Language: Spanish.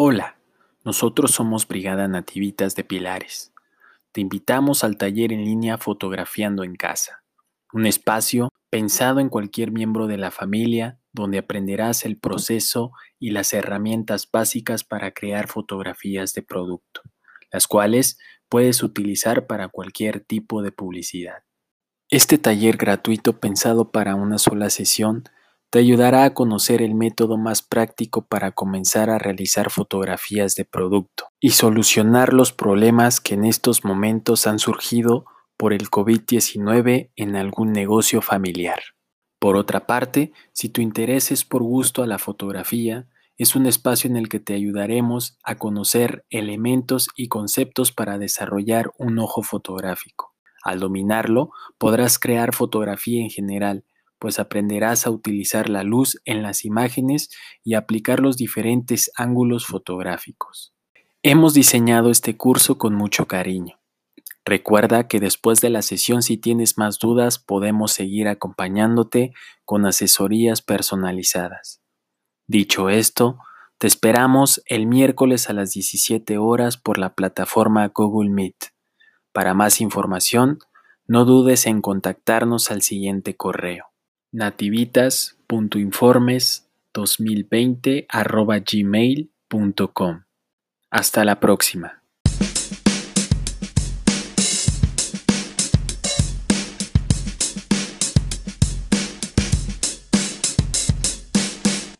Hola, nosotros somos Brigada Nativitas de Pilares. Te invitamos al taller en línea Fotografiando en Casa, un espacio pensado en cualquier miembro de la familia donde aprenderás el proceso y las herramientas básicas para crear fotografías de producto, las cuales puedes utilizar para cualquier tipo de publicidad. Este taller gratuito pensado para una sola sesión te ayudará a conocer el método más práctico para comenzar a realizar fotografías de producto y solucionar los problemas que en estos momentos han surgido por el COVID-19 en algún negocio familiar. Por otra parte, si tu interés es por gusto a la fotografía, es un espacio en el que te ayudaremos a conocer elementos y conceptos para desarrollar un ojo fotográfico. Al dominarlo, podrás crear fotografía en general, pues aprenderás a utilizar la luz en las imágenes y aplicar los diferentes ángulos fotográficos. Hemos diseñado este curso con mucho cariño. Recuerda que después de la sesión si tienes más dudas podemos seguir acompañándote con asesorías personalizadas. Dicho esto, te esperamos el miércoles a las 17 horas por la plataforma Google Meet. Para más información, no dudes en contactarnos al siguiente correo nativitas.informes2020 Hasta la próxima.